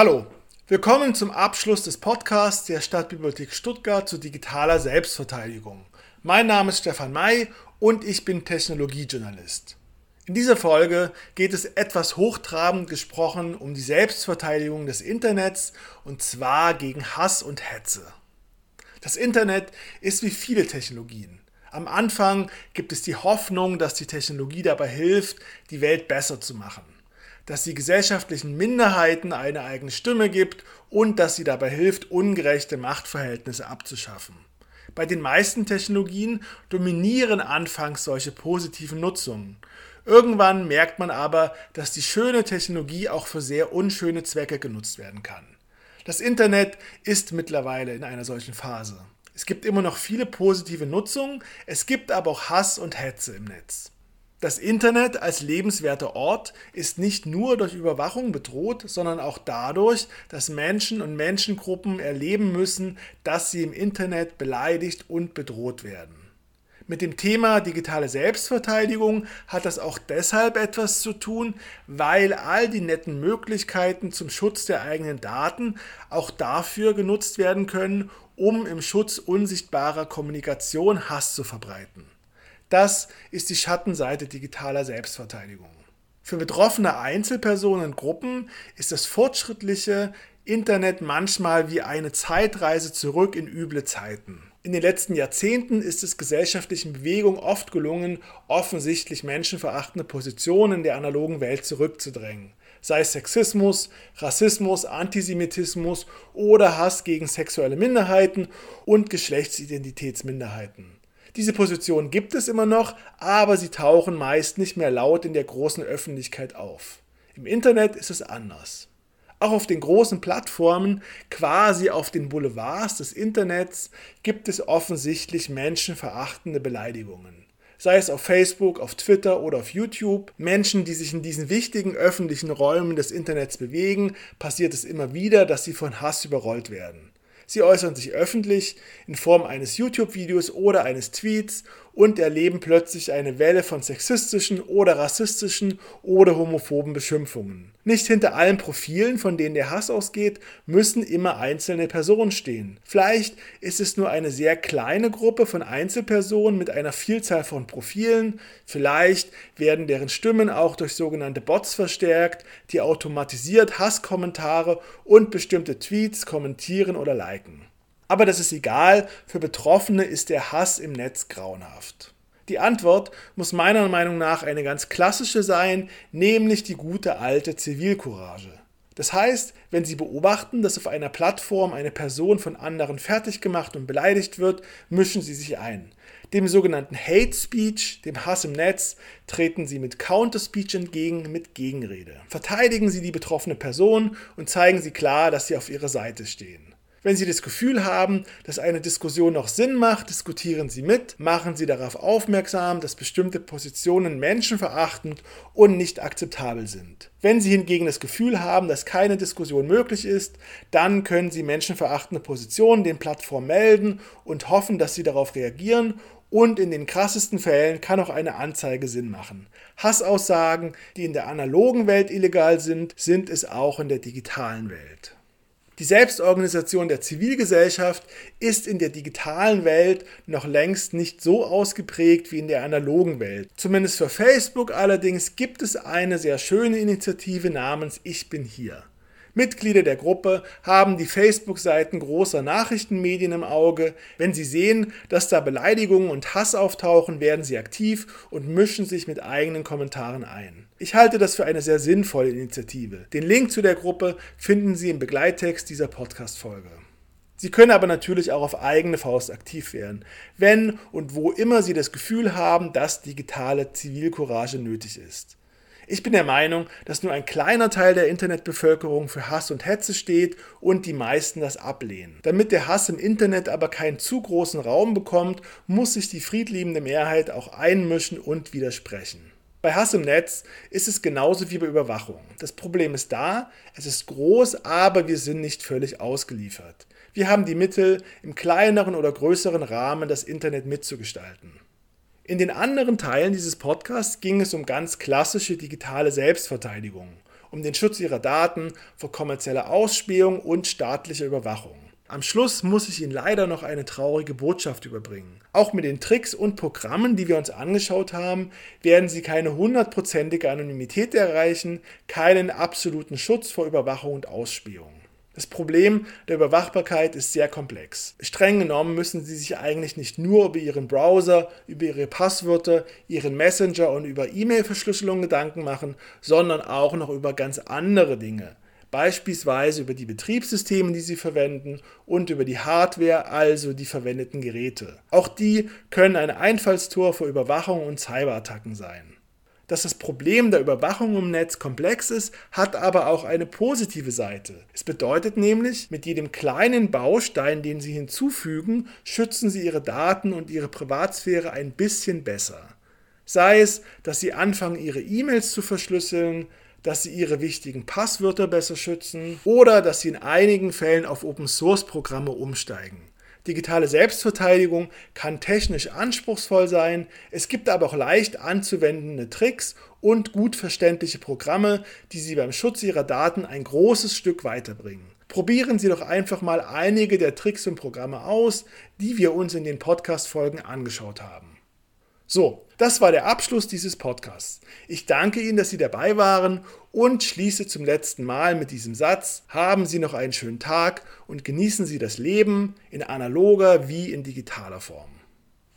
Hallo, willkommen zum Abschluss des Podcasts der Stadtbibliothek Stuttgart zu digitaler Selbstverteidigung. Mein Name ist Stefan May und ich bin Technologiejournalist. In dieser Folge geht es etwas hochtrabend gesprochen um die Selbstverteidigung des Internets und zwar gegen Hass und Hetze. Das Internet ist wie viele Technologien. Am Anfang gibt es die Hoffnung, dass die Technologie dabei hilft, die Welt besser zu machen dass sie gesellschaftlichen Minderheiten eine eigene Stimme gibt und dass sie dabei hilft, ungerechte Machtverhältnisse abzuschaffen. Bei den meisten Technologien dominieren anfangs solche positiven Nutzungen. Irgendwann merkt man aber, dass die schöne Technologie auch für sehr unschöne Zwecke genutzt werden kann. Das Internet ist mittlerweile in einer solchen Phase. Es gibt immer noch viele positive Nutzungen, es gibt aber auch Hass und Hetze im Netz. Das Internet als lebenswerter Ort ist nicht nur durch Überwachung bedroht, sondern auch dadurch, dass Menschen und Menschengruppen erleben müssen, dass sie im Internet beleidigt und bedroht werden. Mit dem Thema digitale Selbstverteidigung hat das auch deshalb etwas zu tun, weil all die netten Möglichkeiten zum Schutz der eigenen Daten auch dafür genutzt werden können, um im Schutz unsichtbarer Kommunikation Hass zu verbreiten. Das ist die Schattenseite digitaler Selbstverteidigung. Für betroffene Einzelpersonen und Gruppen ist das fortschrittliche Internet manchmal wie eine Zeitreise zurück in üble Zeiten. In den letzten Jahrzehnten ist es gesellschaftlichen Bewegungen oft gelungen, offensichtlich menschenverachtende Positionen der analogen Welt zurückzudrängen. Sei es Sexismus, Rassismus, Antisemitismus oder Hass gegen sexuelle Minderheiten und Geschlechtsidentitätsminderheiten. Diese Positionen gibt es immer noch, aber sie tauchen meist nicht mehr laut in der großen Öffentlichkeit auf. Im Internet ist es anders. Auch auf den großen Plattformen, quasi auf den Boulevards des Internets, gibt es offensichtlich menschenverachtende Beleidigungen. Sei es auf Facebook, auf Twitter oder auf YouTube. Menschen, die sich in diesen wichtigen öffentlichen Räumen des Internets bewegen, passiert es immer wieder, dass sie von Hass überrollt werden. Sie äußern sich öffentlich in Form eines YouTube-Videos oder eines Tweets und erleben plötzlich eine Welle von sexistischen oder rassistischen oder homophoben Beschimpfungen. Nicht hinter allen Profilen, von denen der Hass ausgeht, müssen immer einzelne Personen stehen. Vielleicht ist es nur eine sehr kleine Gruppe von Einzelpersonen mit einer Vielzahl von Profilen. Vielleicht werden deren Stimmen auch durch sogenannte Bots verstärkt, die automatisiert Hasskommentare und bestimmte Tweets kommentieren oder liken. Aber das ist egal, für Betroffene ist der Hass im Netz grauenhaft. Die Antwort muss meiner Meinung nach eine ganz klassische sein, nämlich die gute alte Zivilcourage. Das heißt, wenn Sie beobachten, dass auf einer Plattform eine Person von anderen fertig gemacht und beleidigt wird, mischen Sie sich ein. Dem sogenannten Hate Speech, dem Hass im Netz, treten Sie mit Counter Speech entgegen, mit Gegenrede. Verteidigen Sie die betroffene Person und zeigen Sie klar, dass Sie auf ihrer Seite stehen. Wenn Sie das Gefühl haben, dass eine Diskussion noch Sinn macht, diskutieren Sie mit, machen Sie darauf aufmerksam, dass bestimmte Positionen menschenverachtend und nicht akzeptabel sind. Wenn Sie hingegen das Gefühl haben, dass keine Diskussion möglich ist, dann können Sie menschenverachtende Positionen den Plattformen melden und hoffen, dass sie darauf reagieren und in den krassesten Fällen kann auch eine Anzeige Sinn machen. Hassaussagen, die in der analogen Welt illegal sind, sind es auch in der digitalen Welt. Die Selbstorganisation der Zivilgesellschaft ist in der digitalen Welt noch längst nicht so ausgeprägt wie in der analogen Welt. Zumindest für Facebook allerdings gibt es eine sehr schöne Initiative namens Ich bin hier. Mitglieder der Gruppe haben die Facebook-Seiten großer Nachrichtenmedien im Auge. Wenn sie sehen, dass da Beleidigungen und Hass auftauchen, werden sie aktiv und mischen sich mit eigenen Kommentaren ein. Ich halte das für eine sehr sinnvolle Initiative. Den Link zu der Gruppe finden Sie im Begleittext dieser Podcast-Folge. Sie können aber natürlich auch auf eigene Faust aktiv werden, wenn und wo immer Sie das Gefühl haben, dass digitale Zivilcourage nötig ist. Ich bin der Meinung, dass nur ein kleiner Teil der Internetbevölkerung für Hass und Hetze steht und die meisten das ablehnen. Damit der Hass im Internet aber keinen zu großen Raum bekommt, muss sich die friedliebende Mehrheit auch einmischen und widersprechen. Bei Hass im Netz ist es genauso wie bei Überwachung. Das Problem ist da, es ist groß, aber wir sind nicht völlig ausgeliefert. Wir haben die Mittel, im kleineren oder größeren Rahmen das Internet mitzugestalten. In den anderen Teilen dieses Podcasts ging es um ganz klassische digitale Selbstverteidigung. um den Schutz ihrer Daten vor kommerzieller Ausspähung und staatlicher Überwachung. Am Schluss muss ich Ihnen leider noch eine traurige Botschaft überbringen. Auch mit den Tricks und Programmen, die wir uns angeschaut haben, werden Sie keine hundertprozentige Anonymität erreichen, keinen absoluten Schutz vor Überwachung und Ausspähung. Das Problem der Überwachbarkeit ist sehr komplex. Streng genommen müssen Sie sich eigentlich nicht nur über Ihren Browser, über Ihre Passwörter, Ihren Messenger und über E-Mail-Verschlüsselung Gedanken machen, sondern auch noch über ganz andere Dinge beispielsweise über die Betriebssysteme, die Sie verwenden und über die Hardware, also die verwendeten Geräte. Auch die können ein Einfallstor für Überwachung und Cyberattacken sein. Dass das Problem der Überwachung im Netz komplex ist, hat aber auch eine positive Seite. Es bedeutet nämlich, mit jedem kleinen Baustein, den Sie hinzufügen, schützen Sie Ihre Daten und Ihre Privatsphäre ein bisschen besser. Sei es, dass Sie anfangen, Ihre E-Mails zu verschlüsseln, dass sie ihre wichtigen Passwörter besser schützen oder dass sie in einigen Fällen auf Open-Source-Programme umsteigen. Digitale Selbstverteidigung kann technisch anspruchsvoll sein, es gibt aber auch leicht anzuwendende Tricks und gut verständliche Programme, die Sie beim Schutz Ihrer Daten ein großes Stück weiterbringen. Probieren Sie doch einfach mal einige der Tricks und Programme aus, die wir uns in den Podcast-Folgen angeschaut haben. So, das war der Abschluss dieses Podcasts. Ich danke Ihnen, dass Sie dabei waren und schließe zum letzten Mal mit diesem Satz. Haben Sie noch einen schönen Tag und genießen Sie das Leben in analoger wie in digitaler Form.